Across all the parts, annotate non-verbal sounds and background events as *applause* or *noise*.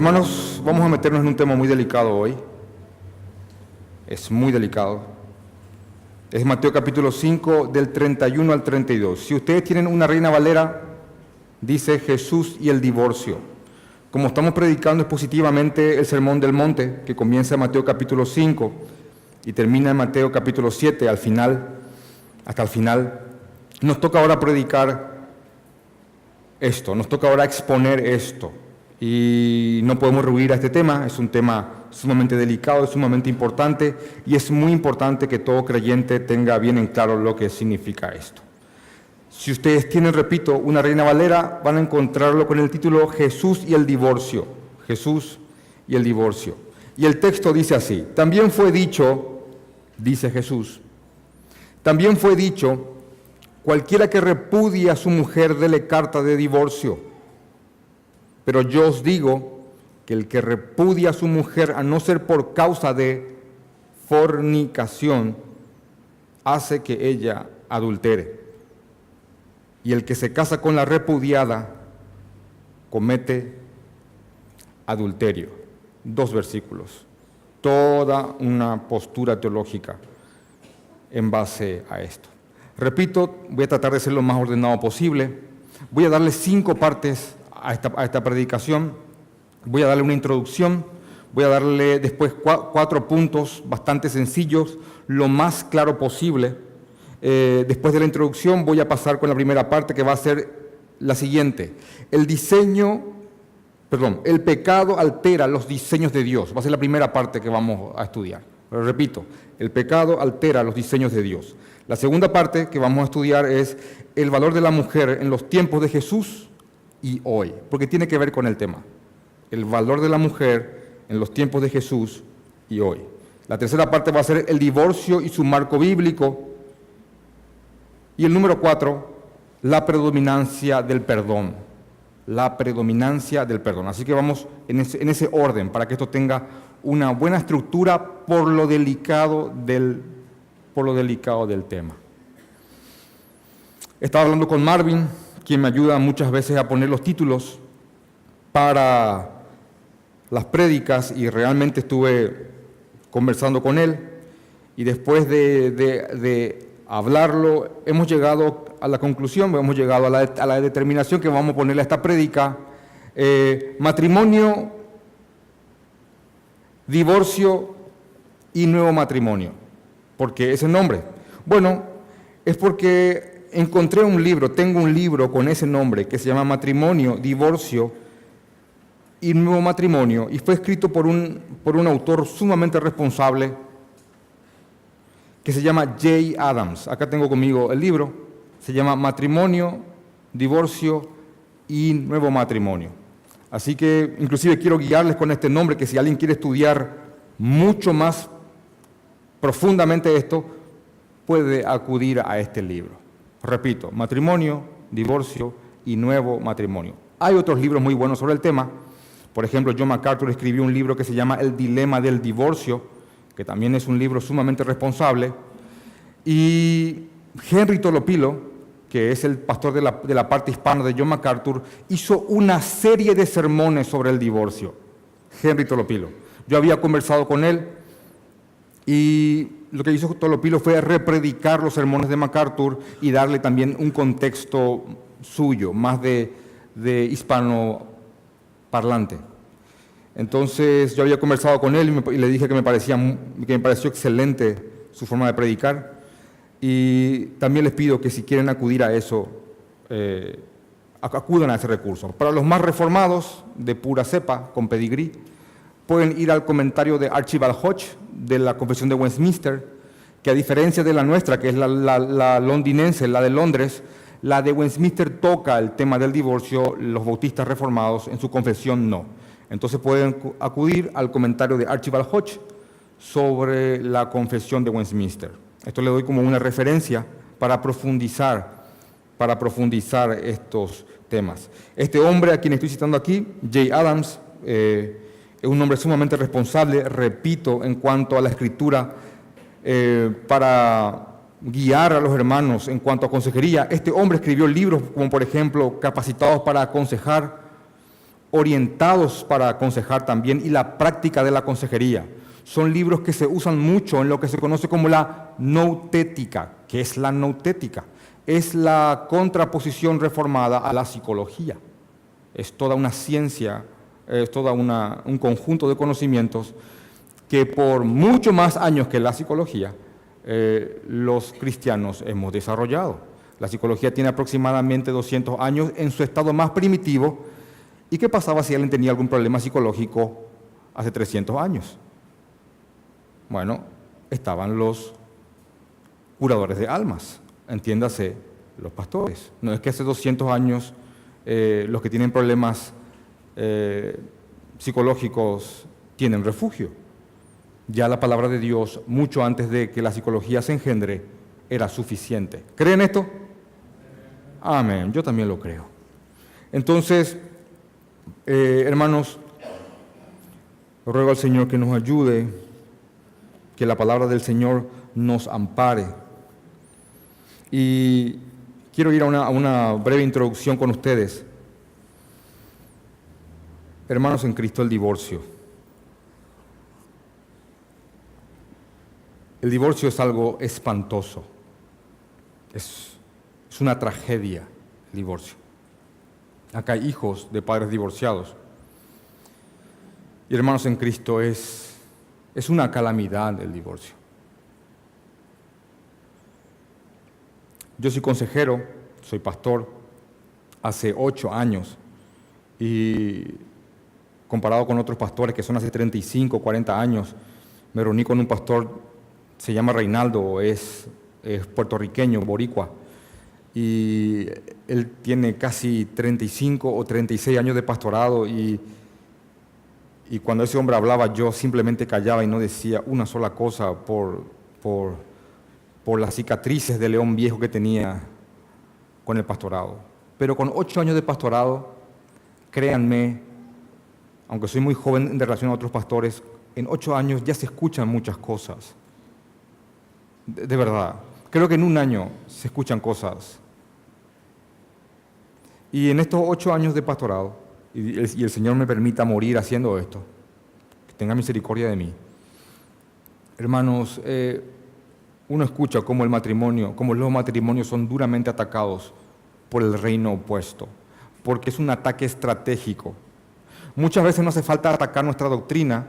Hermanos, vamos a meternos en un tema muy delicado hoy. Es muy delicado. Es Mateo capítulo 5 del 31 al 32. Si ustedes tienen una reina valera, dice Jesús y el divorcio. Como estamos predicando expositivamente el Sermón del Monte, que comienza en Mateo capítulo 5 y termina en Mateo capítulo 7 al final, hasta el final, nos toca ahora predicar esto, nos toca ahora exponer esto. Y no podemos rehuir a este tema, es un tema sumamente delicado, es sumamente importante y es muy importante que todo creyente tenga bien en claro lo que significa esto. Si ustedes tienen, repito, una reina valera, van a encontrarlo con el título Jesús y el divorcio. Jesús y el divorcio. Y el texto dice así, también fue dicho, dice Jesús, también fue dicho, cualquiera que repudie a su mujer, dele carta de divorcio pero yo os digo que el que repudia a su mujer, a no ser por causa de fornicación, hace que ella adultere. Y el que se casa con la repudiada, comete adulterio. Dos versículos. Toda una postura teológica en base a esto. Repito, voy a tratar de ser lo más ordenado posible. Voy a darle cinco partes a esta, predicación. Voy a darle una introducción, voy a darle después cuatro puntos bastante sencillos, lo más claro posible. Eh, después de la introducción voy a pasar con la primera parte que va a ser la siguiente. El diseño, perdón, el pecado altera los diseños de Dios. Va a ser la primera parte que vamos a estudiar. Pero repito, el pecado altera los diseños de Dios. La segunda parte que vamos a estudiar es el valor de la mujer en los tiempos de Jesús y hoy, porque tiene que ver con el tema, el valor de la mujer en los tiempos de Jesús y hoy. La tercera parte va a ser el divorcio y su marco bíblico. Y el número cuatro, la predominancia del perdón. La predominancia del perdón. Así que vamos en ese, en ese orden para que esto tenga una buena estructura por lo delicado del, por lo delicado del tema. Estaba hablando con Marvin quien me ayuda muchas veces a poner los títulos para las prédicas y realmente estuve conversando con él y después de, hablarlo hemos llegado a la conclusión, hemos llegado a la, determinación que vamos a ponerle a esta prédica, eh, matrimonio, divorcio y nuevo matrimonio. ¿Por qué ese nombre? Bueno, es porque encontré un libro, tengo un libro con ese nombre que se llama Matrimonio, Divorcio y Nuevo Matrimonio, y fue escrito por un, por un autor sumamente responsable que se llama Jay Adams. Acá tengo conmigo el libro, se llama Matrimonio, Divorcio y Nuevo Matrimonio. Así que inclusive quiero guiarles con este nombre, que si alguien quiere estudiar mucho más profundamente esto, puede acudir a este libro. Repito, matrimonio, divorcio y nuevo matrimonio. Hay otros libros muy buenos sobre el tema. Por ejemplo, John MacArthur escribió un libro que se llama El dilema del divorcio, que también es un libro sumamente responsable. Y Henry Tolopilo, que es el pastor de la, de la parte hispana de John MacArthur, hizo una serie de sermones sobre el divorcio. Henry Tolopilo. Yo había conversado con él y lo que hizo Tolopilo fue repredicar los sermones de MacArthur y darle también un contexto suyo, más de, hispano parlante. Entonces yo había conversado con él y, le dije que me, parecía, que me pareció excelente su forma de predicar. Y también les pido que si quieren acudir a eso, eh, acudan a ese recurso. Para los más reformados, de pura cepa, con pedigrí, pueden ir al comentario de Archibald Hodge de la Confesión de Westminster, que a diferencia de la nuestra, que es la, londinense, la de Londres, la de Westminster toca el tema del divorcio, los bautistas reformados en su confesión no. Entonces pueden acudir al comentario de Archibald Hodge sobre la confesión de Westminster. Esto le doy como una referencia para profundizar, para profundizar estos temas. Este hombre a quien estoy citando aquí, Jay Adams, eh, es un hombre sumamente responsable, repito, en cuanto a la escritura, eh, para guiar a los hermanos en cuanto a consejería. Este hombre escribió libros como por ejemplo Capacitados para aconsejar orientados para aconsejar también y la práctica de la consejería. Son libros que se usan mucho en lo que se conoce como la noutética. ¿Qué es la noutética? Es la contraposición reformada a la psicología. Es toda una ciencia, es todo un conjunto de conocimientos que por mucho más años que la psicología, eh, los cristianos hemos desarrollado. La psicología tiene aproximadamente 200 años en su estado más primitivo. ¿Y qué pasaba si alguien tenía algún problema psicológico hace 300 años? Bueno, estaban los curadores de almas, entiéndase, los pastores. No es que hace 200 años eh, los que tienen problemas eh, psicológicos tienen refugio ya la palabra de Dios, mucho antes de que la psicología se engendre, era suficiente. ¿Creen esto? Amén, yo también lo creo. Entonces, eh, hermanos, ruego al Señor que nos ayude, que la palabra del Señor nos ampare. Y quiero ir a una, a una breve introducción con ustedes. Hermanos en Cristo, el divorcio. El divorcio es algo espantoso. Es, una tragedia el divorcio. Acá hay hijos de padres divorciados. Y hermanos en Cristo, es, es una calamidad el divorcio. Yo soy consejero, soy pastor, hace ocho años. Y comparado con otros pastores que son hace 35, 40 años, me reuní con un pastor se llama Reinaldo, es, es puertorriqueño, boricua, y él tiene casi 35 o 36 años de pastorado y, y cuando ese hombre hablaba yo simplemente callaba y no decía una sola cosa por, por, por las cicatrices de león viejo que tenía con el pastorado. Pero con ocho años de pastorado, créanme, aunque soy muy joven en relación a otros pastores, en ocho años ya se escuchan muchas cosas de, verdad. Creo que en un año se escuchan cosas. Y en estos ocho años de pastorado, y el, Señor me permita morir haciendo esto, que tenga misericordia de mí. Hermanos, eh, uno escucha cómo el matrimonio, cómo los matrimonios son duramente atacados por el reino opuesto, porque es un ataque estratégico. Muchas veces no hace falta atacar nuestra doctrina,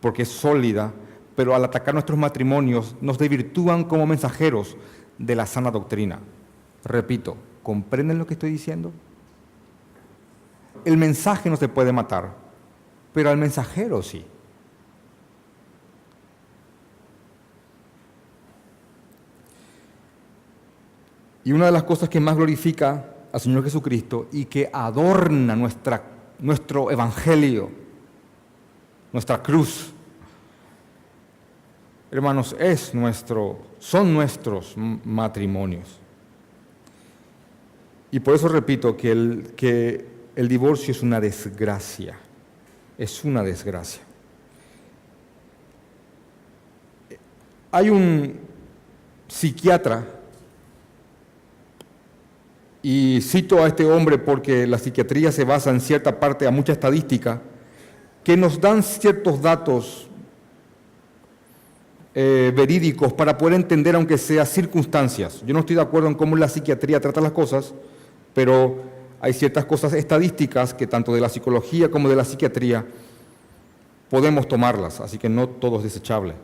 porque es sólida, pero al atacar nuestros matrimonios nos desvirtúan como mensajeros de la sana doctrina. Repito, ¿comprenden lo que estoy diciendo? El mensaje no se puede matar, pero al mensajero sí. Y una de las cosas que más glorifica al Señor Jesucristo y que adorna nuestra, nuestro evangelio, nuestra cruz, hermanos, es nuestro, son nuestros matrimonios. Y por eso repito que el, que el divorcio es una desgracia, es una desgracia. Hay un psiquiatra, y cito a este hombre porque la psiquiatría se basa en cierta parte a mucha estadística, que nos dan ciertos datos eh, verídicos para poder entender, aunque sea circunstancias. Yo no estoy de acuerdo en cómo la psiquiatría trata las cosas, pero hay ciertas cosas estadísticas que tanto de la psicología como de la psiquiatría podemos tomarlas, así que no todo es desechable.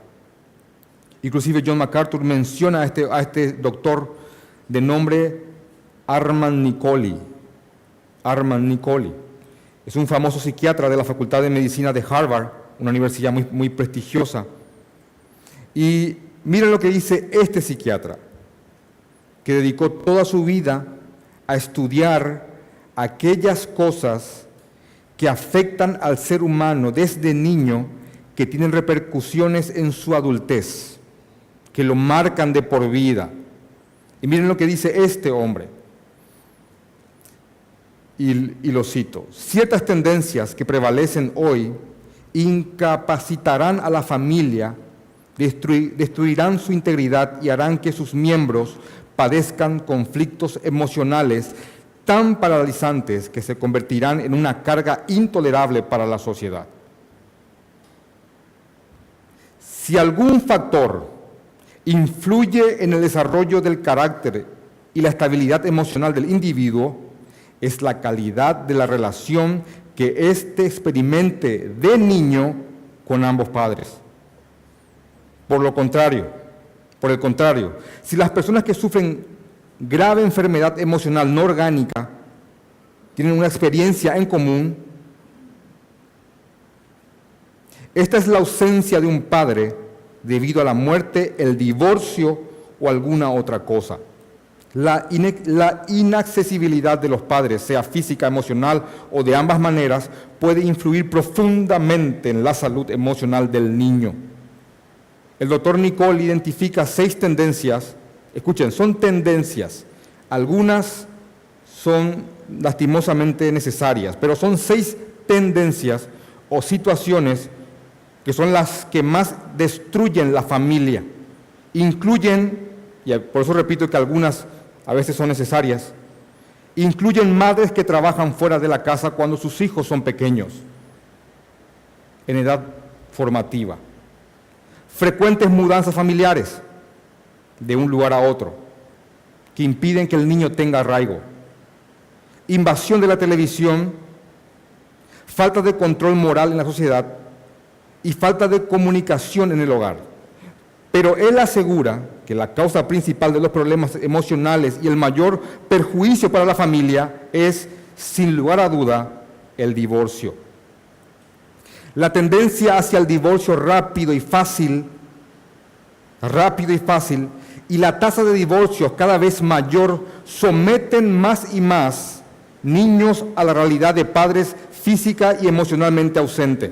Inclusive John MacArthur menciona a este, a este doctor de nombre Armand Nicoli. Armand Nicoli. Es un famoso psiquiatra de la Facultad de Medicina de Harvard, una universidad muy, muy prestigiosa. Y miren lo que dice este psiquiatra, que dedicó toda su vida a estudiar aquellas cosas que afectan al ser humano desde niño, que tienen repercusiones en su adultez, que lo marcan de por vida. Y miren lo que dice este hombre. Y, y, lo cito, ciertas tendencias que prevalecen hoy incapacitarán a la familia destruirán su integridad y harán que sus miembros padezcan conflictos emocionales tan paralizantes que se convertirán en una carga intolerable para la sociedad. Si algún factor influye en el desarrollo del carácter y la estabilidad emocional del individuo, es la calidad de la relación que éste experimente de niño con ambos padres. Por lo contrario, por el contrario, si las personas que sufren grave enfermedad emocional no orgánica tienen una experiencia en común, esta es la ausencia de un padre debido a la muerte, el divorcio o alguna otra cosa. La, inaccesibilidad de los padres, sea física, emocional o de ambas maneras, puede influir profundamente en la salud emocional del niño. El doctor Nicole identifica seis tendencias, escuchen, son tendencias, algunas son lastimosamente necesarias, pero son seis tendencias o situaciones que son las que más destruyen la familia. Incluyen, y por eso repito que algunas a veces son necesarias, incluyen madres que trabajan fuera de la casa cuando sus hijos son pequeños, en edad formativa. Frecuentes mudanzas familiares de un lugar a otro, que impiden que el niño tenga arraigo. Invasión de la televisión, falta de control moral en la sociedad y falta de comunicación en el hogar. Pero él asegura que la causa principal de los problemas emocionales y el mayor perjuicio para la familia es, sin lugar a duda, el divorcio. La tendencia hacia el divorcio rápido y fácil, rápido y fácil, y la tasa de divorcios cada vez mayor someten más y más niños a la realidad de padres física y emocionalmente ausentes.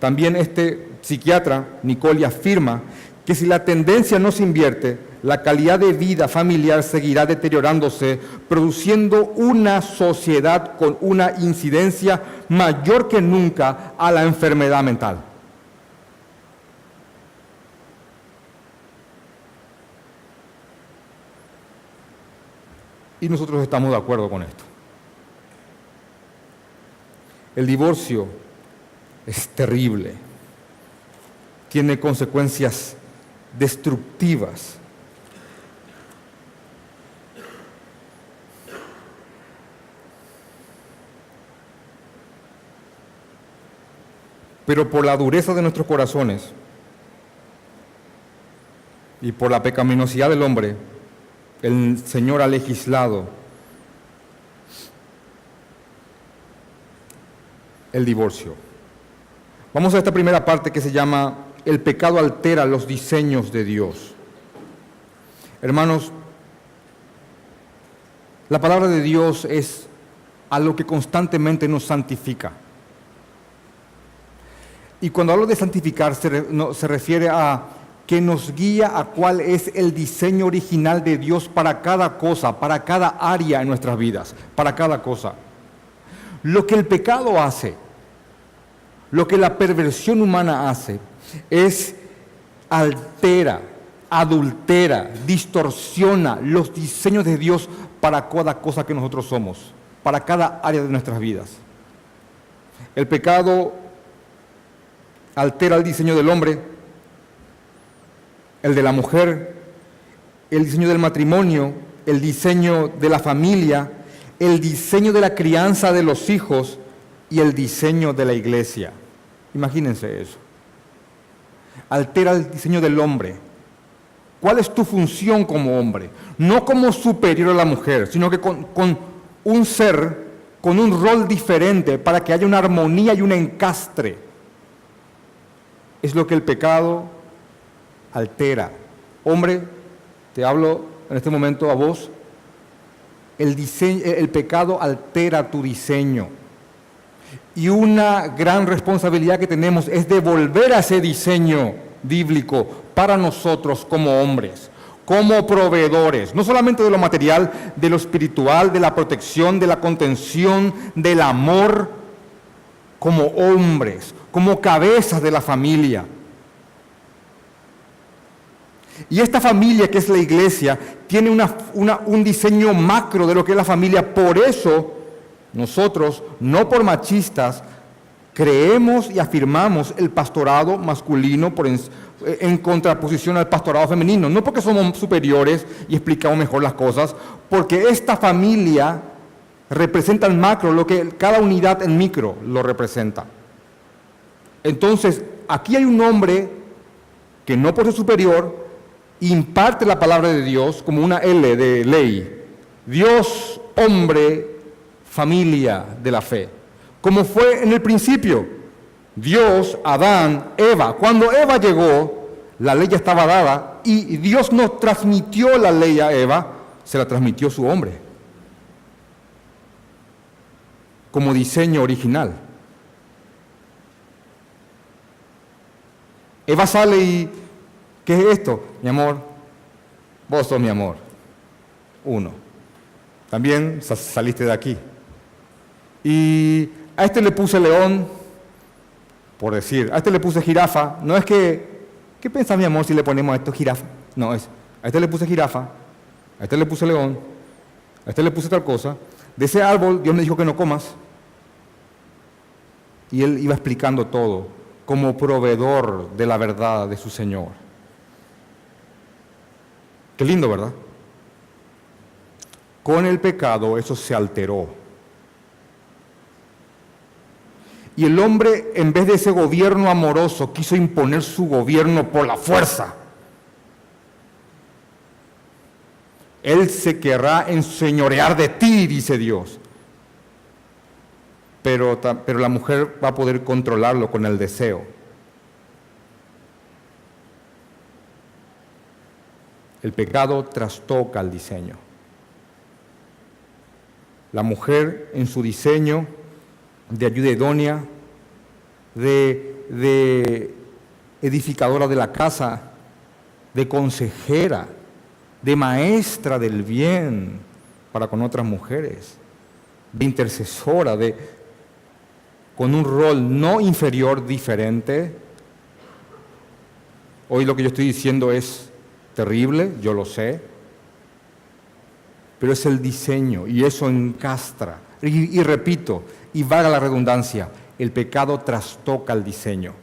También este psiquiatra, Nicole, afirma que si la tendencia no se invierte, la calidad de vida familiar seguirá deteriorándose, produciendo una sociedad con una incidencia mayor que nunca a la enfermedad mental. Y nosotros estamos de acuerdo con esto. El divorcio es terrible, tiene consecuencias destructivas. Pero por la dureza de nuestros corazones y por la pecaminosidad del hombre, el Señor ha legislado el divorcio. Vamos a esta primera parte que se llama el pecado altera los diseños de Dios. Hermanos, la palabra de Dios es a lo que constantemente nos santifica. Y cuando hablo de santificar se, refiere a que nos guía a cuál es el diseño original de Dios para cada cosa, para cada área en nuestras vidas, para cada cosa. Lo que el pecado hace, lo que la perversión humana hace, es altera, adultera, distorsiona los diseños de Dios para cada cosa que nosotros somos, para cada área de nuestras vidas. El pecado altera el diseño del hombre, el de la mujer, el diseño del matrimonio, el diseño de la familia, el diseño de la crianza de los hijos y el diseño de la iglesia. Imagínense eso altera el diseño del hombre. ¿Cuál es tu función como hombre? No como superior a la mujer, sino que con, un ser, con un rol diferente para que haya una armonía y un encastre. Es lo que el pecado altera. Hombre, te hablo en este momento a vos, el, el pecado altera tu diseño. Y una gran responsabilidad que tenemos es devolver a ese diseño bíblico para nosotros como hombres, como proveedores, no solamente de lo material, de lo espiritual, de la protección, de la contención, del amor, como hombres, como cabezas de la familia. Y esta familia que es la iglesia tiene un diseño macro de lo que es la familia. Por eso nosotros, no por machistas, creemos y afirmamos el pastorado masculino en, en, contraposición al pastorado femenino. No porque somos superiores y explicamos mejor las cosas, porque esta familia representa el macro, lo que cada unidad en micro lo representa. Entonces, aquí hay un hombre que no por ser superior imparte la palabra de Dios como una L de ley. Dios, hombre, familia de la fe. Como fue en el principio. Dios, Adán, Eva. Cuando Eva llegó, la ley ya estaba dada y Dios no transmitió la ley a Eva, se la transmitió su hombre. Como diseño original. Eva sale y, ¿qué es esto? Mi amor, vos sos mi amor. Uno. También saliste de aquí. Y a este le puse león, por decir, a este le puse jirafa. No es que, ¿qué piensas mi amor si le ponemos a esto jirafa? No, es, a este le puse jirafa, a este le puse león, a este le puse tal cosa. De ese árbol Dios me dijo que no comas. Y él iba explicando todo como proveedor de la verdad de su Señor. Qué lindo, ¿verdad? Con el pecado eso se alteró. Y el hombre, en vez de ese gobierno amoroso, quiso imponer su gobierno por la fuerza. Él se querrá enseñorear de ti, dice Dios pero, pero la mujer va a poder controlarlo con el deseo. El pecado trastoca el diseño. La mujer en su diseño de ayuda idónea, de, de edificadora de la casa, de consejera, de maestra del bien para con otras mujeres, de intercesora, de, con un rol no inferior, diferente. Hoy lo que yo estoy diciendo es terrible, yo lo sé, pero es el diseño y eso encastra. Y, repito, y vaga la redundancia, el pecado trastoca el diseño.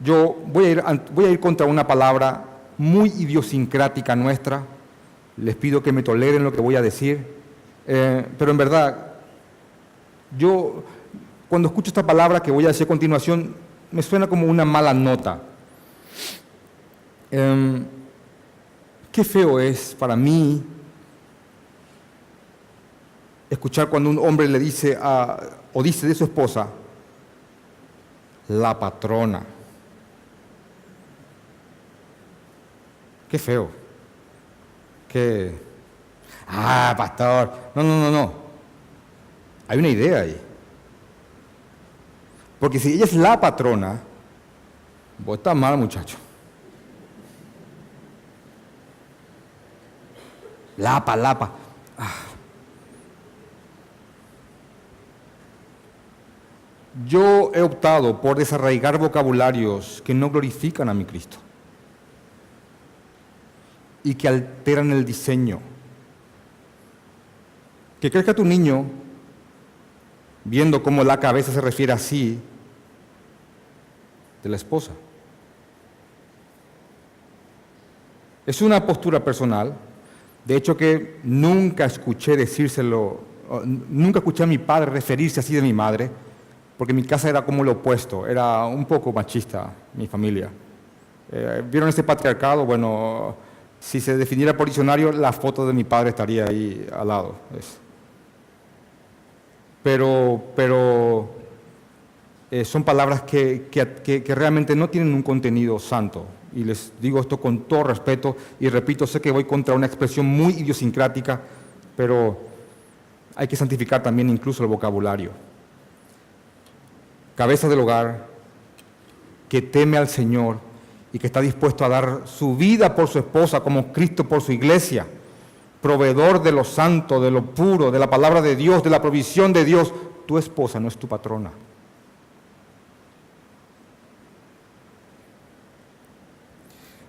Yo voy a ir, voy a ir contra una palabra muy idiosincrática nuestra, les pido que me toleren lo que voy a decir, eh, pero en verdad yo, cuando escucho esta palabra que voy a decir a continuación, me suena como una mala nota. Em, qué feo es para mí escuchar cuando un hombre le dice a, o dice de su esposa, la patrona. Qué feo. Qué. Ah, pastor. No, no, no, no. Hay una idea ahí. Porque si ella es la patrona, vos estás mal, muchacho. Lapa, lapa. Ah. Yo he optado por desarraigar vocabularios que no glorifican a mi Cristo y que alteran el diseño. Que crezca tu niño viendo cómo la cabeza se refiere así de la esposa. Es una postura personal, de hecho que nunca escuché decírselo, nunca escuché a mi padre referirse así de mi madre, porque mi casa era como lo opuesto, era un poco machista mi familia. Eh, ¿Vieron ese patriarcado? Bueno, si se definiera por diccionario, la foto de mi padre estaría ahí al lado pero, pero eh, son palabras que, realmente no tienen un contenido santo. Y les digo esto con todo respeto y repito, sé que voy contra una expresión muy idiosincrática, pero hay que santificar también incluso el vocabulario. Cabeza del hogar, que teme al Señor y que está dispuesto a dar su vida por su esposa como Cristo por su iglesia proveedor de lo santo, de lo puro, de la palabra de Dios, de la provisión de Dios, tu esposa no es tu patrona.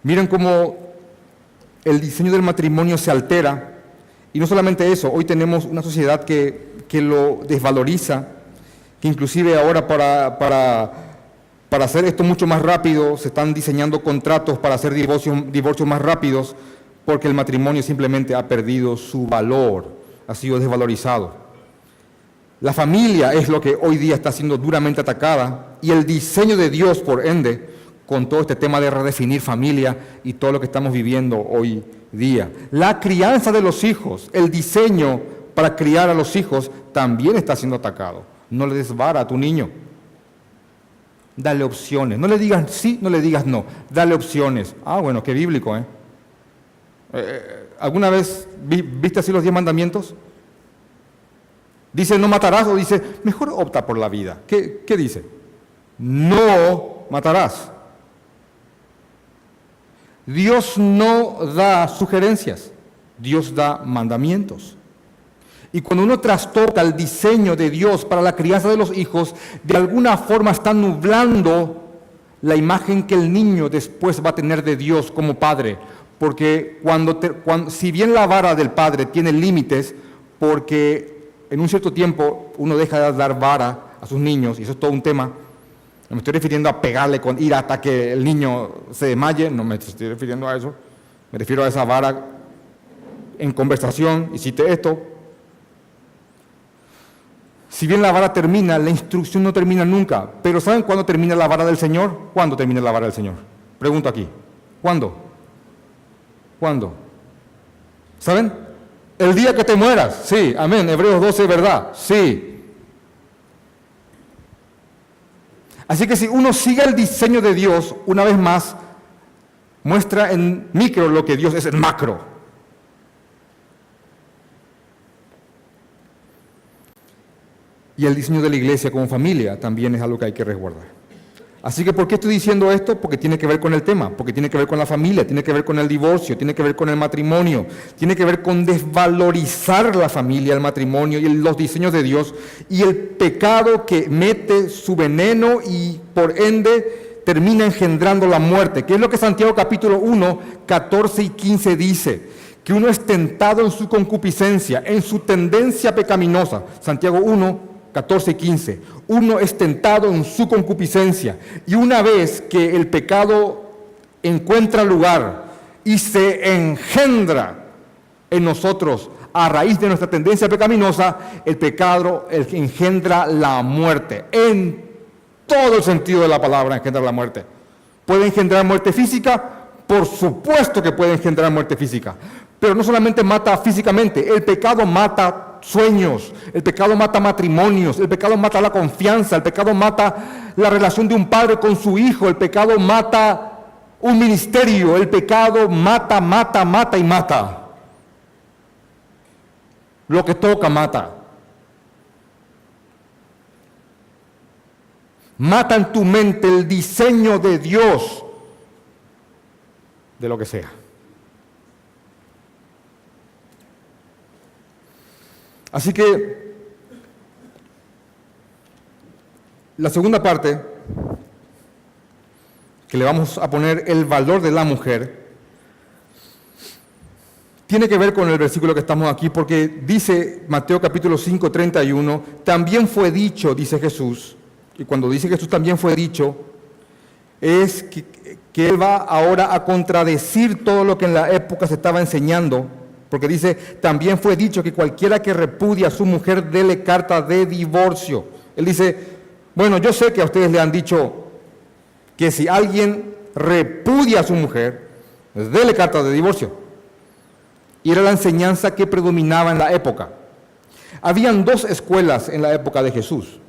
Miren cómo el diseño del matrimonio se altera. Y no solamente eso, hoy tenemos una sociedad que, lo desvaloriza, que inclusive ahora para, hacer esto mucho más rápido se están diseñando contratos para hacer divorcios más rápidos, porque el matrimonio simplemente ha perdido su valor, ha sido desvalorizado. La familia es lo que hoy día está siendo duramente atacada y el diseño de Dios, por ende, con todo este tema de redefinir familia y todo lo que estamos viviendo hoy día. La crianza de los hijos, el diseño para criar a los hijos también está siendo atacado. No le des vara a tu niño. Dale opciones. No le digas sí, no le digas no. Dale opciones. Ah, bueno, qué bíblico, ¿eh? eh alguna vez viste así los diez mandamientos? Dice no matarás o dice mejor opta por la vida. ¿Qué, qué dice? No matarás. Dios no da sugerencias, Dios da mandamientos. Y cuando uno trastoca el diseño de Dios para la crianza de los hijos, de alguna forma está nublando la imagen que el niño después va a tener de Dios como padre. Porque cuando, si bien la vara del padre tiene límites, porque en un cierto tiempo uno deja de dar vara a sus niños, y eso es todo un tema, no me estoy refiriendo a pegarle con ira hasta que el niño se desmaye, no me estoy refiriendo a eso. Me refiero a esa vara en conversación, hiciste esto. Si bien la vara termina, la instrucción no termina nunca. Pero ¿saben cuándo termina la vara del Señor? ¿Cuándo termina la vara del Señor? Pregunto aquí. ¿Cuándo? ¿Cuándo? ¿Saben? El día que te mueras. Sí, amén. Hebreos 12, ¿verdad? Sí. Así que si uno sigue el diseño de Dios, una vez más, muestra en micro lo que Dios es en macro. Y el diseño de la iglesia como familia también es algo que hay que resguardar. Así que, ¿por qué estoy diciendo esto? Porque tiene que ver con el tema, porque tiene que ver con la familia, tiene que ver con el divorcio, tiene que ver con el matrimonio, tiene que ver con desvalorizar la familia, el matrimonio y los diseños de Dios y el pecado que mete su veneno y por ende termina engendrando la muerte, que es lo que Santiago capítulo 1, 14 y 15 dice, que uno es tentado en su concupiscencia, en su tendencia pecaminosa. Santiago 1, 14 y 15. Uno es tentado en su concupiscencia y una vez que el pecado encuentra lugar y se engendra en nosotros a raíz de nuestra tendencia pecaminosa, el pecado engendra la muerte. En todo el sentido de la palabra engendra la muerte. ¿Puede engendrar muerte física? Por supuesto que puede engendrar muerte física. Pero no solamente mata físicamente, el pecado mata sueños, el pecado mata matrimonios, el pecado mata la confianza, el pecado mata la relación de un padre con su hijo, el pecado mata un ministerio, el pecado mata, mata, mata y mata. Lo que toca mata. Mata en tu mente el diseño de Dios de lo que sea. Así que la segunda parte, que le vamos a poner el valor de la mujer, tiene que ver con el versículo que estamos aquí, porque dice Mateo capítulo 5, 31, también fue dicho, dice Jesús, y cuando dice Jesús también fue dicho, es que, que Él va ahora a contradecir todo lo que en la época se estaba enseñando porque dice, también fue dicho que cualquiera que repudia a su mujer dele carta de divorcio. Él dice, bueno, yo sé que a ustedes le han dicho que si alguien repudia a su mujer, pues dele carta de divorcio. Y era la enseñanza que predominaba en la época. Habían dos escuelas en la época de Jesús.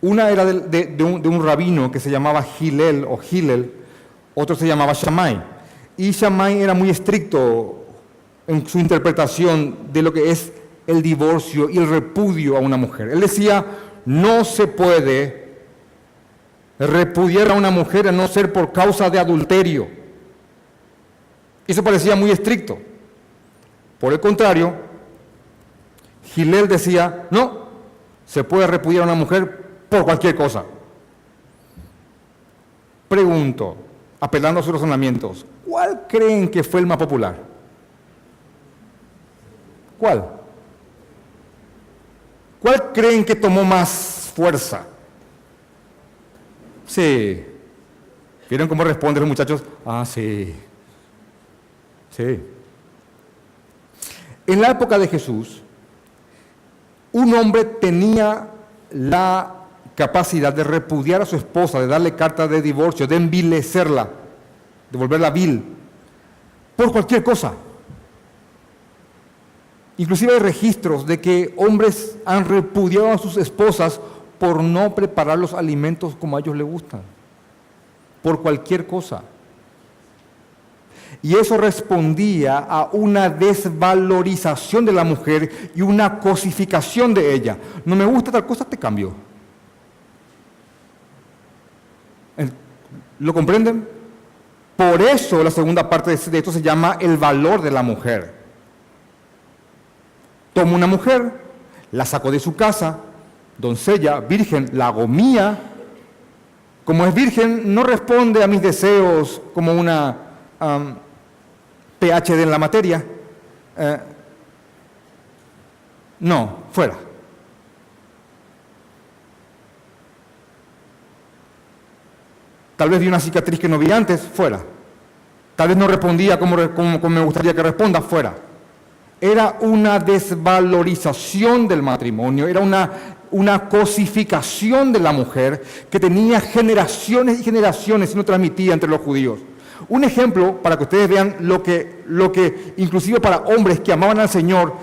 Una era de, un, de un, rabino que se llamaba Gilel o Gilel, otro se llamaba Shammai. Y Shammai era muy estricto en su interpretación de lo que es el divorcio y el repudio a una mujer. Él decía, no se puede repudiar a una mujer a no ser por causa de adulterio. Eso parecía muy estricto. Por el contrario, Gilel decía, no, se puede repudiar a una mujer por cualquier cosa. Pregunto, apelando a sus razonamientos, ¿cuál creen que fue el más popular? ¿Cuál? ¿Cuál creen que tomó más fuerza? Sí. ¿Vieron cómo responden los muchachos? Ah, sí. Sí. En la época de Jesús, un hombre tenía la capacidad de repudiar a su esposa, de darle carta de divorcio, de envilecerla, de volverla vil, por cualquier cosa. Inclusive hay registros de que hombres han repudiado a sus esposas por no preparar los alimentos como a ellos les gustan, por cualquier cosa. Y eso respondía a una desvalorización de la mujer y una cosificación de ella. No me gusta tal cosa, te cambio. ¿Lo comprenden? Por eso la segunda parte de esto se llama el valor de la mujer. Tomo una mujer, la saco de su casa, doncella, virgen, la hago mía. Como es virgen, no responde a mis deseos como una PhD en la materia. Eh, no, fuera. Tal vez vi una cicatriz que no vi antes, fuera. Tal vez no respondía como me gustaría que responda, fuera. Era una desvalorización del matrimonio, era una, una cosificación de la mujer que tenía generaciones y generaciones y no transmitía entre los judíos. Un ejemplo para que ustedes vean lo que, lo que, inclusive para hombres que amaban al Señor,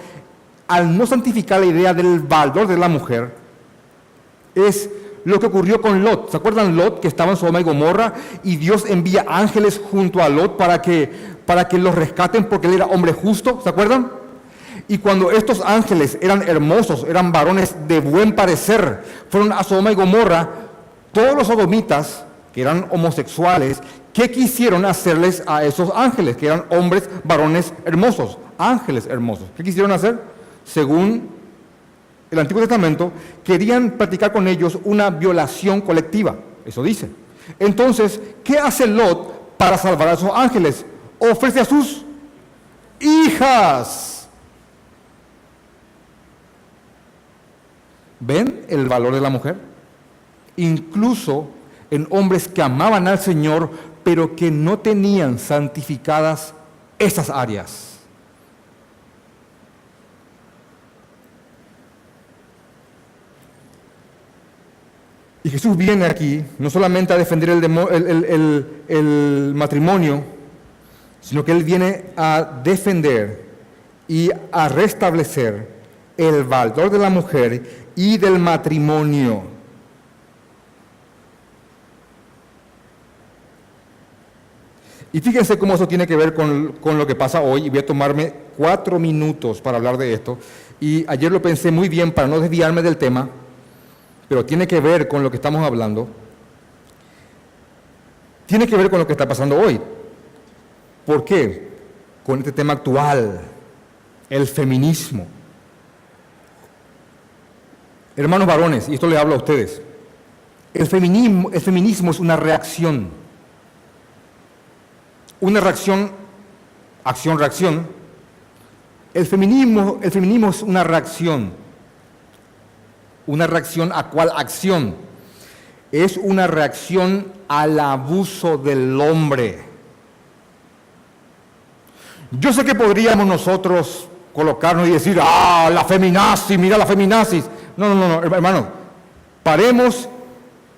al no santificar la idea del valor de la mujer, es lo que ocurrió con Lot. ¿Se acuerdan Lot que estaba en Sodoma y Gomorra y Dios envía ángeles junto a Lot para que, para que los rescaten porque él era hombre justo? ¿Se acuerdan? Y cuando estos ángeles eran hermosos, eran varones de buen parecer, fueron a Sodoma y Gomorra, todos los sodomitas, que eran homosexuales, ¿Qué quisieron hacerles a esos ángeles, que eran hombres, varones hermosos, ángeles hermosos? ¿Qué quisieron hacer? Según el Antiguo Testamento, querían practicar con ellos una violación colectiva. Eso dice. Entonces, ¿qué hace Lot para salvar a esos ángeles? Ofrece a sus hijas. ¿Ven el valor de la mujer? Incluso en hombres que amaban al Señor, pero que no tenían santificadas esas áreas. Y Jesús viene aquí no solamente a defender el, matrimonio, sino que Él viene a defender y a restablecer el valor de la mujer y del matrimonio. Y fíjense cómo eso tiene que ver con, lo que pasa hoy, y voy a tomarme cuatro minutos para hablar de esto. Y ayer lo pensé muy bien para no desviarme del tema, pero tiene que ver con lo que estamos hablando. Tiene que ver con lo que está pasando hoy. ¿Por qué? Con este tema actual, el feminismo. Hermanos varones, y esto le hablo a ustedes, el feminismo, es una reacción una reacción, acción-reacción. El feminismo, el feminismo es una reacción. ¿Una reacción a cuál acción? Es una reacción al abuso del hombre. Yo sé que podríamos nosotros colocarnos y decir, ah, la feminazi, mira la feminazis. No, no, no, hermano, paremos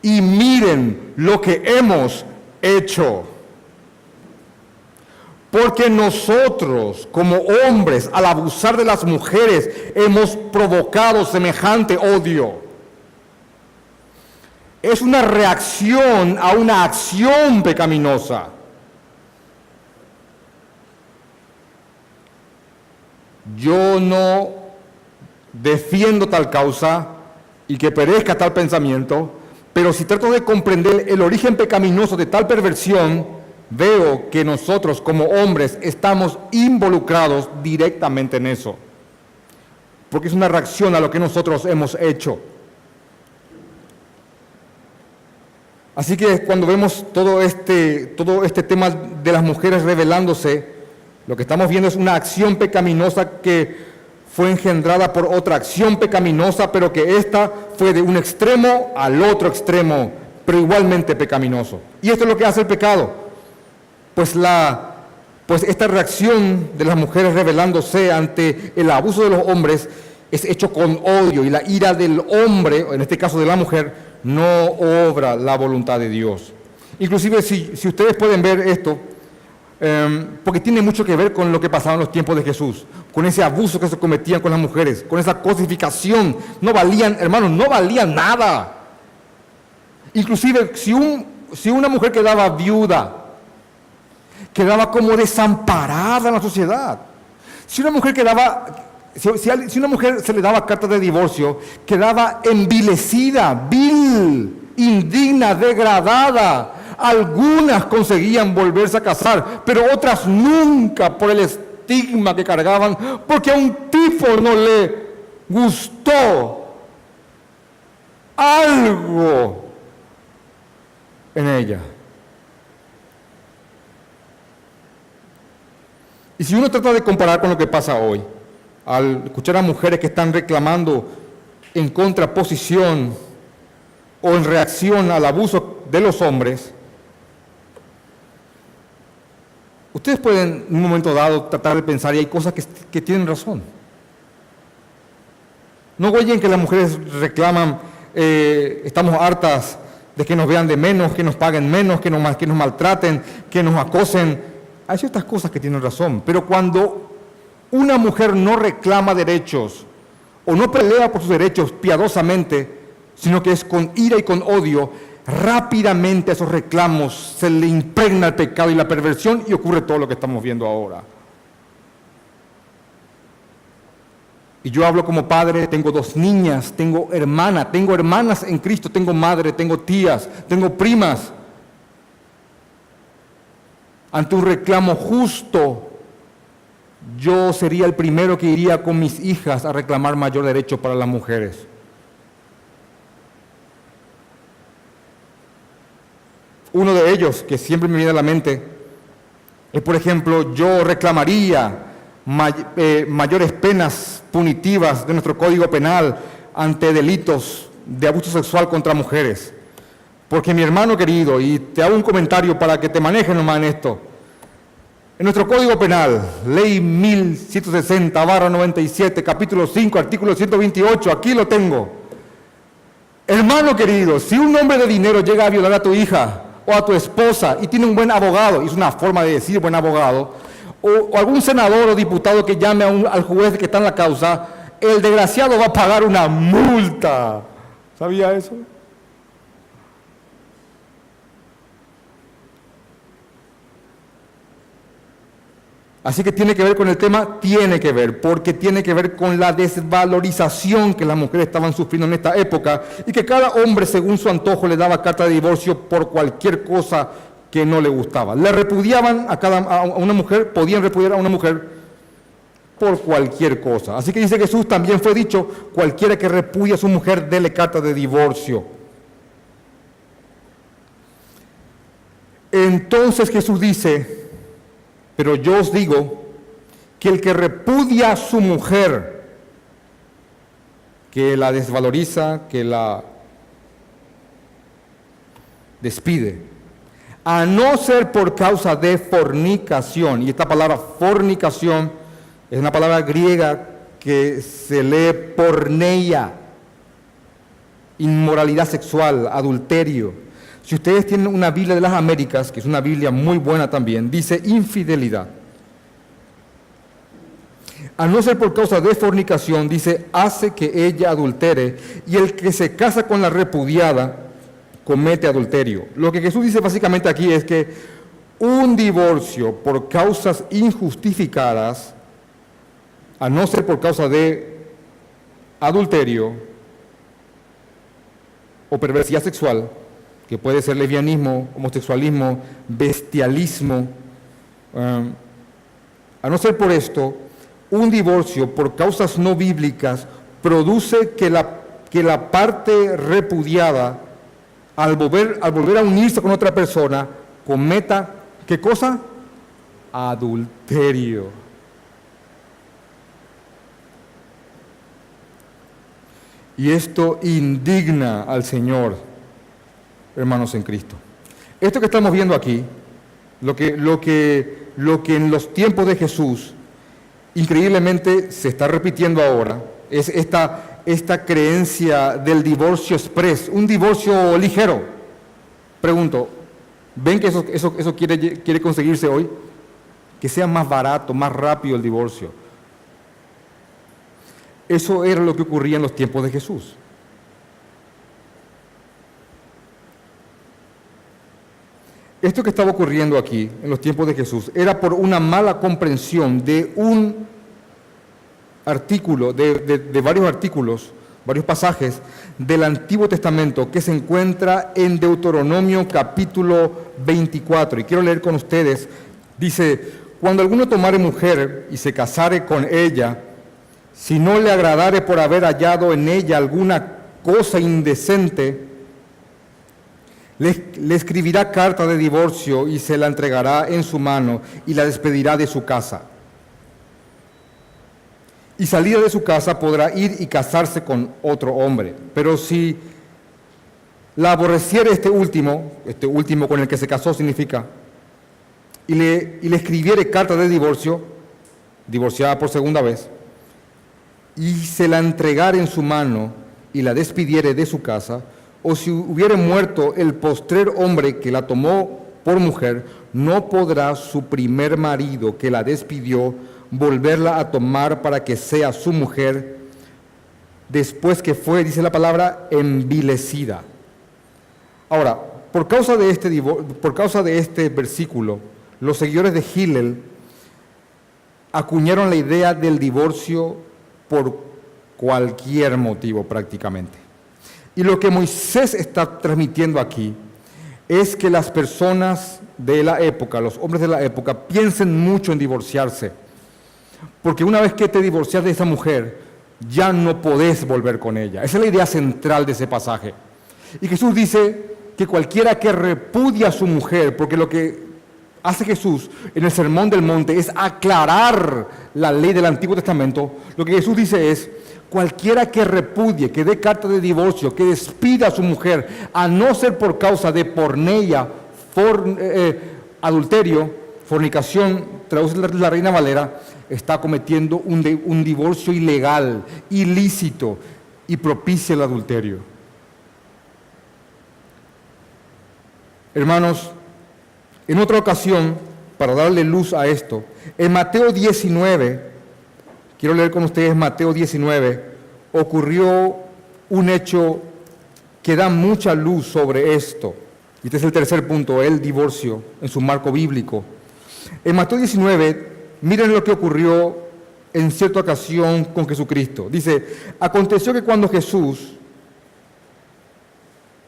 y miren lo que hemos hecho. Porque nosotros, como hombres, al abusar de las mujeres, hemos provocado semejante odio. Es una reacción a una acción pecaminosa. Yo no defiendo tal causa y que perezca tal pensamiento, pero si trato de comprender el origen pecaminoso de tal perversión, veo que nosotros como hombres estamos involucrados directamente en eso, porque es una reacción a lo que nosotros hemos hecho. Así que cuando vemos todo este, todo este tema de las mujeres revelándose, lo que estamos viendo es una acción pecaminosa que fue engendrada por otra acción pecaminosa, pero que esta fue de un extremo al otro extremo, pero igualmente pecaminoso. Y esto es lo que hace el pecado. Pues, la, pues esta reacción de las mujeres revelándose ante el abuso de los hombres es hecho con odio y la ira del hombre, en este caso de la mujer, no obra la voluntad de Dios. Inclusive si, ustedes pueden ver esto, em, porque tiene mucho que ver con lo que pasaba en los tiempos de Jesús, con ese abuso que se cometían con las mujeres, con esa cosificación, no valían, hermanos, no valían nada. Inclusive si, un, si una mujer quedaba viuda, quedaba como desamparada en la sociedad. Si una mujer quedaba si, una mujer se le daba carta de divorcio, quedaba envilecida, vil, indigna, degradada. Algunas conseguían volverse a casar, pero otras nunca por el estigma que cargaban, porque a un tipo no le gustó algo en ella. Y si uno trata de comparar con lo que pasa hoy, al escuchar a mujeres que están reclamando en contraposición o en reacción al abuso de los hombres, ustedes pueden en un momento dado tratar de pensar y hay cosas que, tienen razón. No oyen que las mujeres reclaman, eh, estamos hartas de que nos vean de menos, que nos paguen menos, que nos, que nos maltraten, que nos acosen. Hay ciertas cosas que tienen razón, pero cuando una mujer no reclama derechos o no pelea por sus derechos piadosamente, sino que es con ira y con odio, rápidamente a esos reclamos se le impregna el pecado y la perversión y ocurre todo lo que estamos viendo ahora. Y yo hablo como padre, tengo dos niñas, tengo hermana, tengo hermanas en Cristo, tengo madre, tengo tías, tengo primas. Ante un reclamo justo yo sería el primero que iría con mis hijas a reclamar mayor derecho para las mujeres. Uno de ellos, que siempre me viene a la mente, es, por ejemplo, yo reclamaría eh, mayores penas punitivas de nuestro Código Penal ante delitos de abuso sexual contra mujeres. Porque mi hermano querido, y te hago un comentario para que te manejes nomás en esto, en nuestro Código Penal, Ley 1160, barra 97, capítulo 5, artículo 128, aquí lo tengo. Hermano querido, si un hombre de dinero llega a violar a tu hija o a tu esposa y tiene un buen abogado, y es una forma de decir buen abogado, o, algún senador o diputado que llame al juez que está en la causa, el desgraciado va a pagar una multa. ¿Sabía eso? Así que tiene que ver con el tema, tiene que ver, porque tiene que ver con la desvalorización que las mujeres estaban sufriendo en esta época y que cada hombre según su antojo le daba carta de divorcio por cualquier cosa que no le gustaba. Le repudiaban a, cada, a una mujer, podían repudiar a una mujer por cualquier cosa. Así que dice Jesús, también fue dicho, cualquiera que repudia a su mujer, dele carta de divorcio. Entonces Jesús dice, pero yo os digo que el que repudia a su mujer, que la desvaloriza, que la despide, a no ser por causa de fornicación, y esta palabra fornicación es una palabra griega que se lee porneia, inmoralidad sexual, adulterio si ustedes tienen una Biblia de las Américas, que es una Biblia muy buena también, dice infidelidad. A no ser por causa de fornicación, dice, hace que ella adultere, y el que se casa con la repudiada comete adulterio. Lo que Jesús dice básicamente aquí es que un divorcio por causas injustificadas, a no ser por causa de adulterio o perversidad sexual, que puede ser lesbianismo, homosexualismo, bestialismo. Um, a no ser por esto, un divorcio por causas no bíblicas produce que la, que la parte repudiada al volver, al volver a unirse con otra persona, cometa, ¿qué cosa? Adulterio. Y esto indigna al Señor, hermanos en Cristo. Esto que estamos viendo aquí, lo que, lo que, lo que en los tiempos de Jesús increíblemente se está repitiendo ahora, es esta, esta creencia del divorcio express, un divorcio ligero. Pregunto, ¿ven que eso, eso, eso quiere, quiere conseguirse hoy? Que sea más barato, más rápido el divorcio. Eso era lo que ocurría en los tiempos de Jesús. Esto que estaba ocurriendo aquí en los tiempos de Jesús era por una mala comprensión de un artículo, de, varios artículos, varios pasajes del Antiguo Testamento que se encuentra en Deuteronomio capítulo 24. Y quiero leer con ustedes, dice, cuando alguno tomare mujer y se casare con ella, si no le agradare por haber hallado en ella alguna cosa indecente, le, escribirá carta de divorcio y se la entregará en su mano y la despedirá de su casa. Y salida de su casa podrá ir y casarse con otro hombre. Pero si la aborreciere este último, este último con el que se casó significa, y le, y le escribiere carta de divorcio, divorciada por segunda vez, y se la entregare en su mano y la despidiere de su casa, o si hubiere muerto el postrer hombre que la tomó por mujer, no podrá su primer marido que la despidió volverla a tomar para que sea su mujer después que fue, dice la palabra, envilecida. Ahora, por causa de este, por causa de este versículo, los seguidores de Hillel acuñaron la idea del divorcio por cualquier motivo prácticamente. Y lo que Moisés está transmitiendo aquí es que las personas de la época, los hombres de la época, piensen mucho en divorciarse. Porque una vez que te divorcias de esa mujer, ya no podés volver con ella. Esa es la idea central de ese pasaje. Y Jesús dice que cualquiera que repudia a su mujer, porque lo que hace Jesús en el Sermón del Monte es aclarar la ley del Antiguo Testamento, lo que Jesús dice es, cualquiera que repudie, que dé carta de divorcio, que despida a su mujer, a no ser por causa de porneia, for, eh, adulterio, fornicación, traduce la Reina Valera, está cometiendo un, un divorcio ilegal, ilícito y propicia el adulterio. Hermanos, en otra ocasión, para darle luz a esto, en Mateo 19, quiero leer con ustedes Mateo 19, ocurrió un hecho que da mucha luz sobre esto. Y este es el tercer punto, el divorcio en su marco bíblico. En Mateo 19, miren lo que ocurrió en cierta ocasión con Jesucristo. Dice, aconteció que cuando Jesús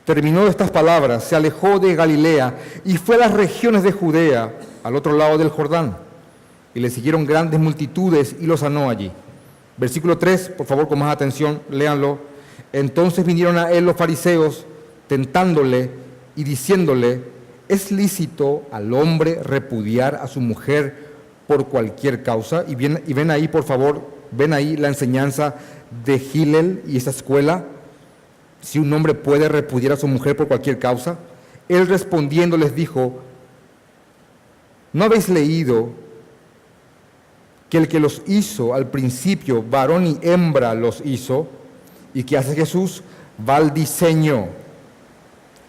terminó estas palabras, se alejó de Galilea y fue a las regiones de Judea, al otro lado del Jordán, y le siguieron grandes multitudes y lo sanó allí. Versículo 3, por favor, con más atención, léanlo. Entonces vinieron a él los fariseos, tentándole y diciéndole, ¿es lícito al hombre repudiar a su mujer por cualquier causa? Y, y ven ahí, por favor, ven ahí la enseñanza de Gilel y esa escuela si un hombre puede repudiar a su mujer por cualquier causa? Él respondiendo les dijo, ¿no habéis leído que el que los hizo al principio, varón y hembra los hizo? ¿Y que hace Jesús? Va al diseño,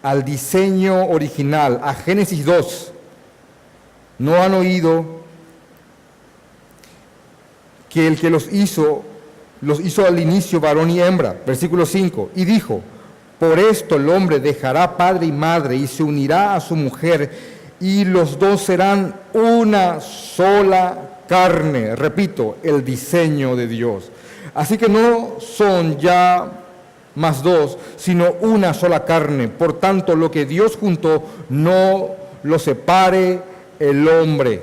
al diseño original, a Génesis 2. ¿No han oído que el que los hizo los hizo al inicio varón y hembra. Versículo 5. Y dijo, por esto el hombre dejará padre y madre y se unirá a su mujer y los dos serán una sola carne. Repito, el diseño de Dios. Así que no son ya más dos, sino una sola carne. Por tanto, lo que Dios juntó, no lo separe el hombre.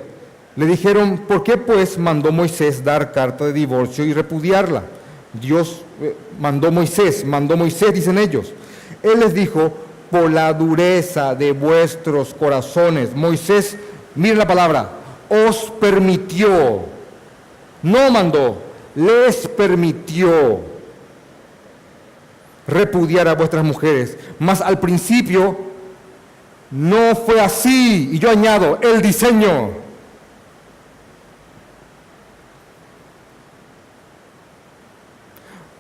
Le dijeron, ¿por qué pues mandó Moisés dar carta de divorcio y repudiarla? Dios eh, mandó Moisés, mandó Moisés, dicen ellos. Él les dijo, por la dureza de vuestros corazones. Moisés, miren la palabra, os permitió, no mandó, les permitió repudiar a vuestras mujeres. Mas al principio no fue así. Y yo añado, el diseño.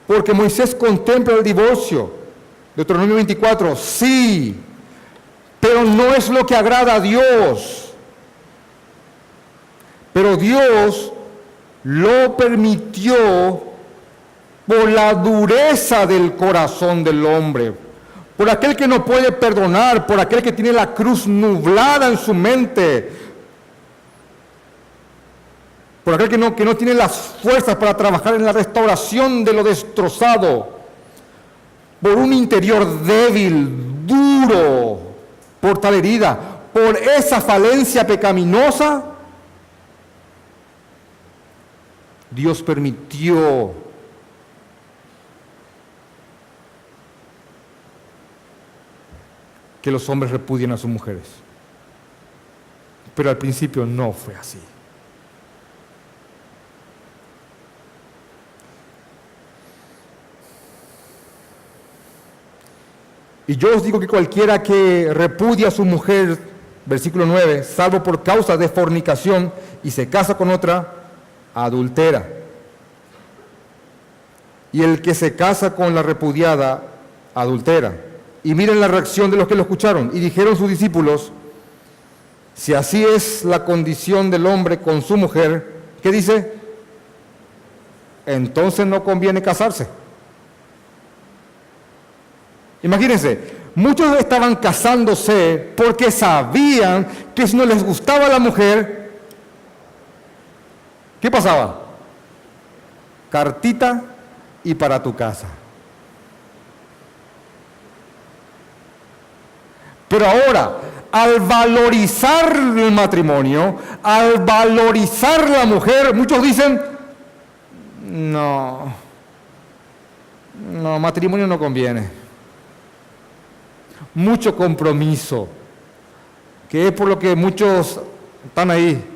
Porque Moisés contempla el divorcio. Deuteronomio 24, sí, pero no es lo que agrada a Dios. Pero Dios lo permitió por la dureza del corazón del hombre, por aquel que no puede perdonar, por aquel que tiene la cruz nublada en su mente, por aquel que no, que no tiene las fuerzas para trabajar en la restauración de lo destrozado, por un interior débil, duro, por tal herida, por esa falencia pecaminosa, Dios permitió que los hombres repudien a sus mujeres. Pero al principio no fue así. Y yo os digo que cualquiera que repudia a su mujer, versículo 9, salvo por causa de fornicación y se casa con otra, adultera. Y el que se casa con la repudiada, adultera. Y miren la reacción de los que lo escucharon. Y dijeron sus discípulos, si así es la condición del hombre con su mujer, ¿qué dice? Entonces no conviene casarse. Imagínense, muchos estaban casándose porque sabían que si no les gustaba la mujer, ¿qué pasaba? Cartita y para tu casa. Pero ahora, al valorizar el matrimonio, al valorizar la mujer, muchos dicen, no, no, matrimonio no conviene. Mucho compromiso, que es por lo que muchos están ahí.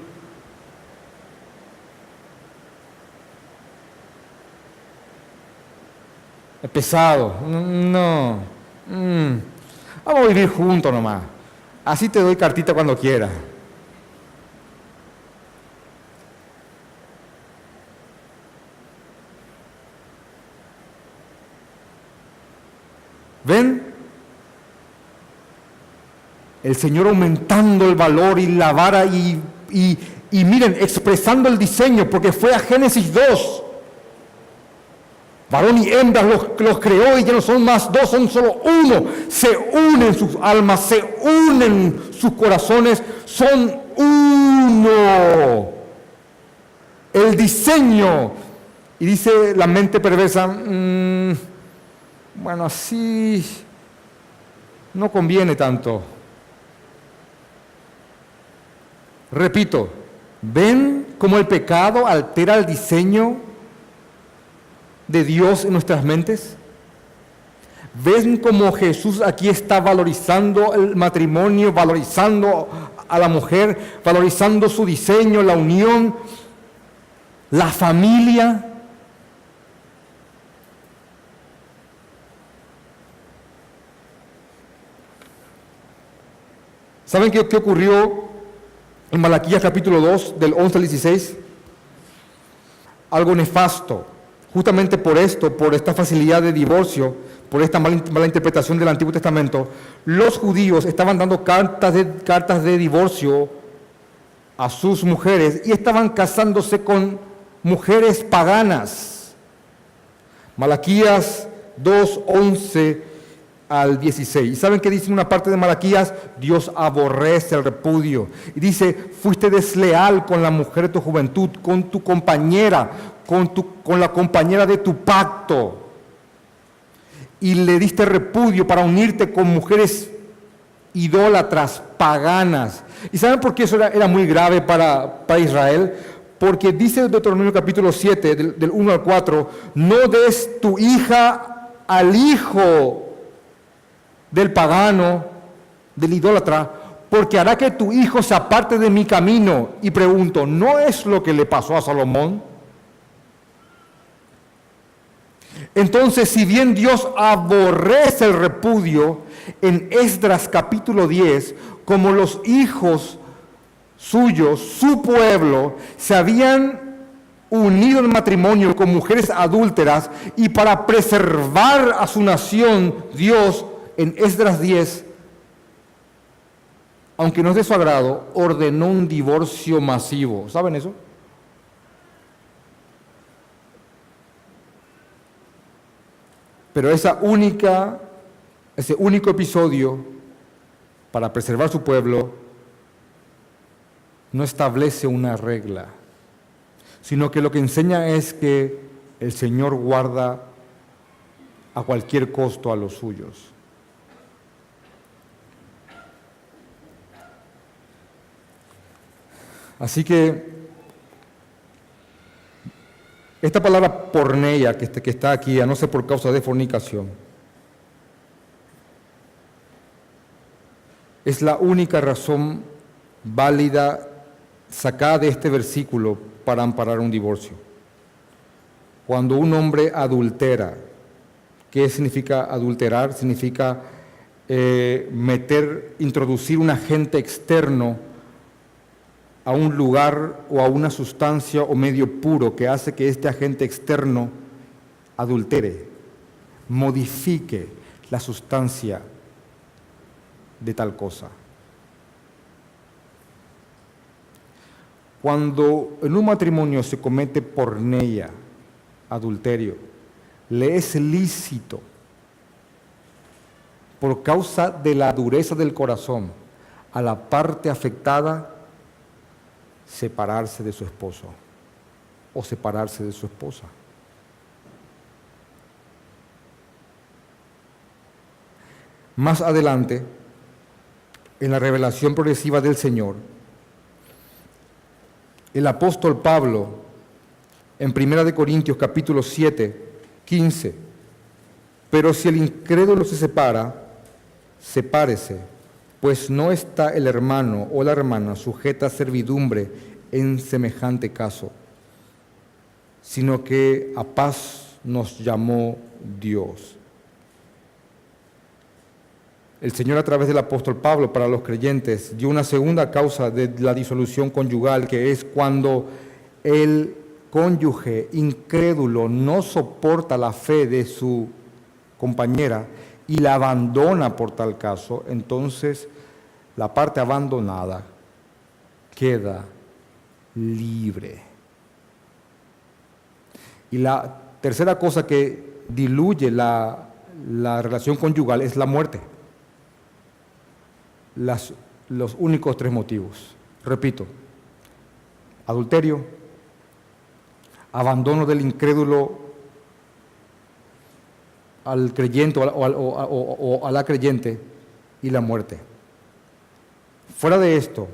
Pesado, no. Mm. Vamos a vivir juntos nomás. Así te doy cartita cuando quiera. ¿Ven? El Señor aumentando el valor y la vara y, y, y miren, expresando el diseño, porque fue a Génesis 2 Varón y hembra los, creó y ya no son más dos, son solo uno. Se unen sus almas, se unen sus corazones, son uno. El diseño. Y dice la mente perversa, mm, bueno, así no conviene tanto. Repito, ¿ven cómo el pecado altera el diseño de Dios en nuestras mentes? ¿Ven cómo Jesús aquí está valorizando el matrimonio, valorizando a la mujer, valorizando su diseño, la unión, la familia? ¿Saben qué, qué ocurrió en Malaquías capítulo 2, del 11 al 16? Algo nefasto. Justamente por esto, por esta facilidad de divorcio, por esta mala, interpretación del Antiguo Testamento, los judíos estaban dando cartas de, cartas de divorcio a sus mujeres y estaban casándose con mujeres paganas. Malaquías 2, 11 al 16. ¿Y saben qué dice una parte de Malaquías? Dios aborrece el repudio. Y dice, fuiste desleal con la mujer de tu juventud, con tu compañera, con, tu, con la compañera de tu pacto y le diste repudio para unirte con mujeres idólatras, paganas. ¿Y saben por qué eso era, muy grave para, para, Israel? Porque dice Deuteronomio capítulo 7, del, del 1 al 4, no des tu hija al hijo del pagano, del idólatra, porque hará que tu hijo se aparte de mi camino. Y pregunto, ¿no es lo que le pasó a Salomón? Entonces, si bien Dios aborrece el repudio en Esdras capítulo 10, como los hijos suyos, su pueblo, se habían unido en matrimonio con mujeres adúlteras y para preservar a su nación, Dios en Esdras 10, aunque no es de su agrado, ordenó un divorcio masivo. ¿Saben eso? Pero esa única, ese único episodio para preservar su pueblo no establece una regla, sino que lo que enseña es que el Señor guarda a cualquier costo a los suyos. Así que esta palabra porneia que, está aquí, a no ser por causa de fornicación, es la única razón válida sacada de este versículo para amparar un divorcio. Cuando un hombre adultera, ¿qué significa adulterar? Significa eh, meter, introducir un agente externo a un lugar o a una sustancia o medio puro que hace que este agente externo adultere, modifique la sustancia de tal cosa. Cuando en un matrimonio se comete porneia, adulterio, le es lícito por causa de la dureza del corazón a la parte afectada separarse de su esposo o separarse de su esposa. Más adelante, en la revelación progresiva del Señor, el apóstol Pablo, en 1 Corintios capítulo 7, 15, pero si el incrédulo se separa, sepárese pues no está el hermano o la hermana sujeta a servidumbre en semejante caso, sino que a paz nos llamó Dios. El Señor a través del apóstol Pablo para los creyentes dio una segunda causa de la disolución conyugal, que es cuando el cónyuge incrédulo no soporta la fe de su compañera y la abandona por tal caso, entonces la parte abandonada queda libre. Y la tercera cosa que diluye la, relación conyugal es la muerte. los únicos tres motivos. Repito, adulterio, abandono del incrédulo al creyente o a la creyente y la muerte. Fuera de esto,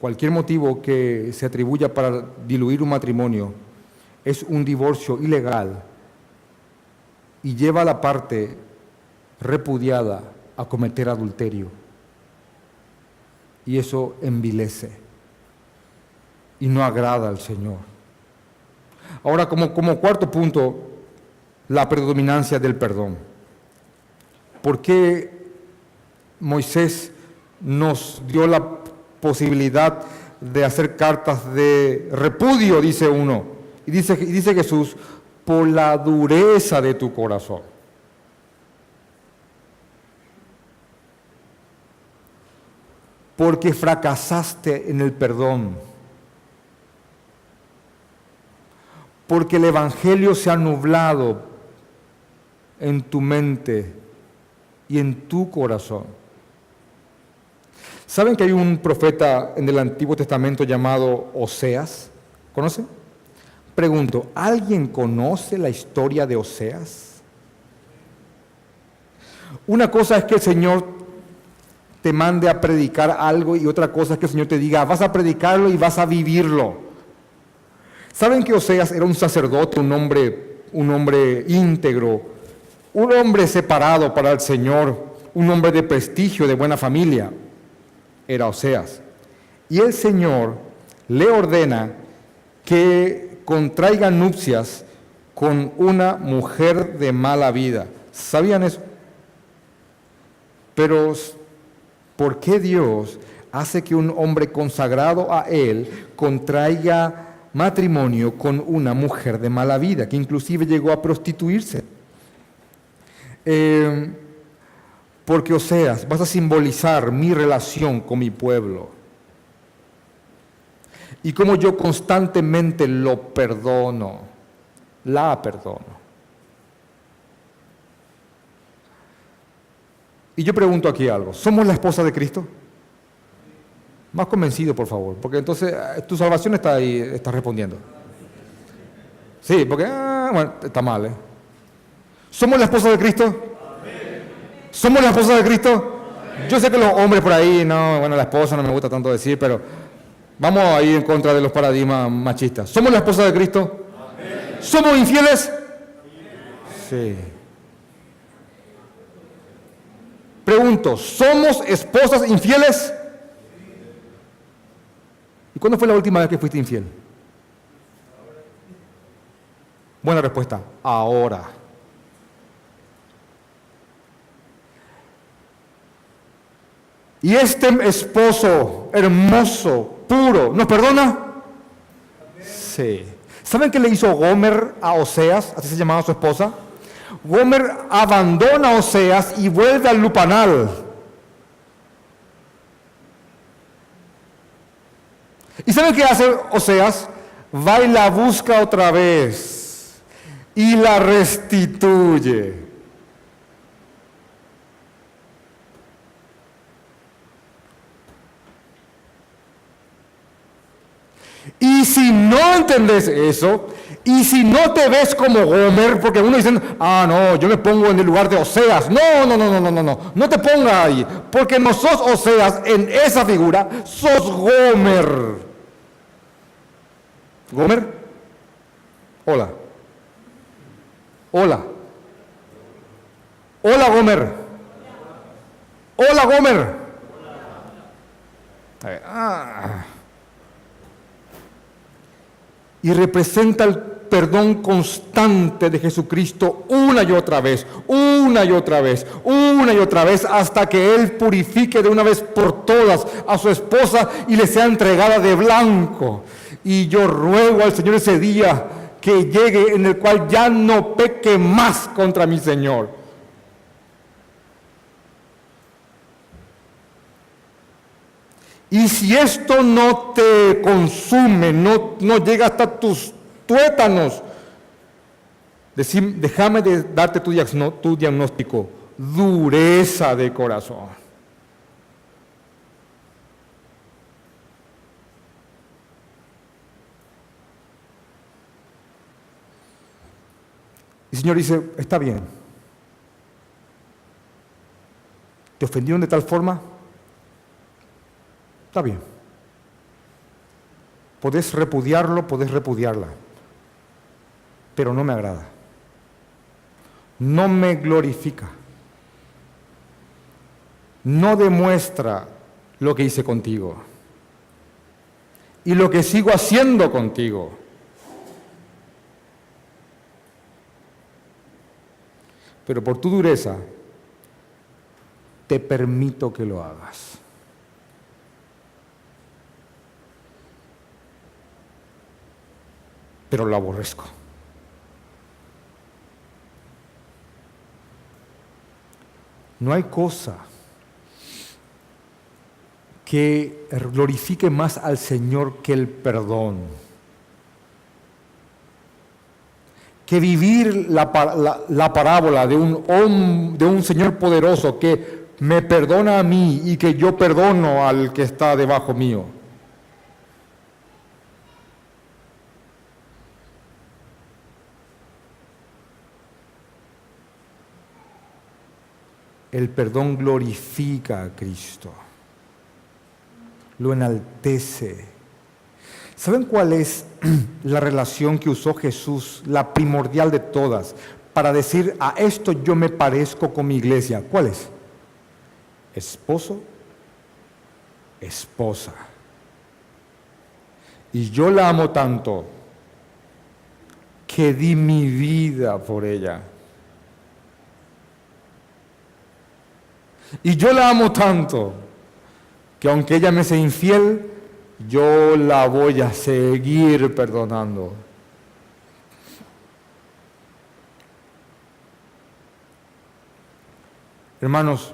cualquier motivo que se atribuya para diluir un matrimonio es un divorcio ilegal y lleva a la parte repudiada a cometer adulterio. Y eso envilece y no agrada al Señor. Ahora, como, como cuarto punto, la predominancia del perdón. ¿Por qué Moisés nos dio la posibilidad de hacer cartas de repudio, dice uno. Y dice, dice Jesús, por la dureza de tu corazón. Porque fracasaste en el perdón. Porque el Evangelio se ha nublado en tu mente y en tu corazón. ¿Saben que hay un profeta en el Antiguo Testamento llamado Oseas? ¿Conocen? Pregunto, ¿alguien conoce la historia de Oseas? Una cosa es que el Señor te mande a predicar algo y otra cosa es que el Señor te diga, vas a predicarlo y vas a vivirlo. ¿Saben que Oseas era un sacerdote, un hombre, un hombre íntegro, un hombre separado para el Señor? un hombre de prestigio, de buena familia, era Oseas. Y el Señor le ordena que contraiga nupcias con una mujer de mala vida. ¿Sabían eso? Pero, ¿por qué Dios hace que un hombre consagrado a Él contraiga matrimonio con una mujer de mala vida, que inclusive llegó a prostituirse? Eh, porque, o sea, vas a simbolizar mi relación con mi pueblo. Y como yo constantemente lo perdono, la perdono. Y yo pregunto aquí algo, ¿somos la esposa de Cristo? Más convencido, por favor, porque entonces eh, tu salvación está ahí, está respondiendo. Sí, porque, ah, está mal, ¿eh? ¿Somos la esposa de Cristo? ¿Somos la esposa de Cristo? Yo sé que los hombres por ahí, no, bueno, la esposa no me gusta tanto decir, pero vamos a ir en contra de los paradigmas machistas. ¿Somos la esposa de Cristo? ¿Somos infieles? Sí. Pregunto, ¿somos esposas infieles? ¿Y cuándo fue la última vez que fuiste infiel? Buena respuesta, ahora. Y este esposo hermoso, puro, ¿nos perdona? Sí. ¿Saben qué le hizo Gomer a Oseas? Así se llamaba su esposa. Gomer abandona a Oseas y vuelve al lupanal. ¿Y saben qué hace Oseas? Va y la busca otra vez y la restituye. Y si no entendés eso, y si no te ves como Gomer, porque uno dice, ah, no, yo me pongo en el lugar de Oseas. No, no, no, no, no, no, no, no te pongas ahí, porque no sos Oseas en esa figura, sos Gomer. ¿Gomer? Hola. Hola. Hola, Gomer. Hola, Gomer. Ah y representa el perdón constante de Jesucristo una y otra vez, una y otra vez, una y otra vez, hasta que Él purifique de una vez por todas a su esposa y le sea entregada de blanco. Y yo ruego al Señor ese día que llegue en el cual ya no peque más contra mi Señor Y si esto no te consume, no, no llega hasta tus tuétanos, déjame de darte tu, tu diagnóstico, dureza de corazón. Y el Señor dice, está bien. ¿Te ofendieron de tal forma? Está bien. Podés repudiarlo, podés repudiarla, pero no me agrada. No me glorifica. No demuestra lo que hice contigo y lo que sigo haciendo contigo. Pero por tu dureza, te permito que lo hagas. Pero lo aborrezco. No hay cosa que glorifique más al Señor que el perdón. Que vivir la, parábola de un, de un Señor poderoso que me perdona a mí y que yo perdono al que está debajo mío. El perdón glorifica a Cristo, lo enaltece. ¿Saben cuál es *clears throat* la relación que usó Jesús, la primordial de todas, para decir a esto yo me parezco con mi iglesia? ¿Cuál es? esposo, esposa. Y yo la amo tanto que di mi vida por ella. Y yo la amo tanto que aunque ella me sea infiel, yo la voy a seguir perdonando. Hermanos,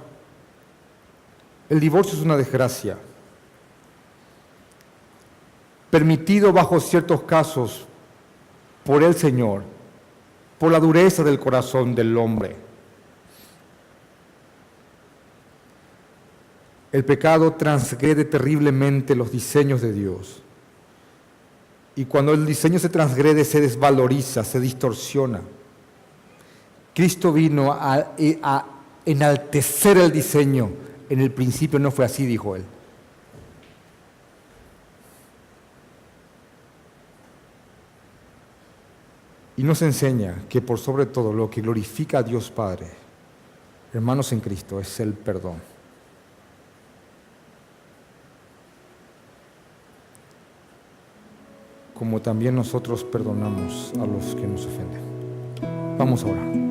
el divorcio es una desgracia, permitido bajo ciertos casos por el Señor, por la dureza del corazón del hombre. El pecado transgrede terriblemente los diseños de Dios. Y cuando el diseño se transgrede, se desvaloriza, se distorsiona. Cristo vino a, enaltecer el diseño. En el principio no fue así, dijo él. Y nos enseña que por sobre todo lo que glorifica a Dios Padre, hermanos en Cristo, es el perdón. Como también nosotros perdonamos a los que nos ofenden. Vamos a orar.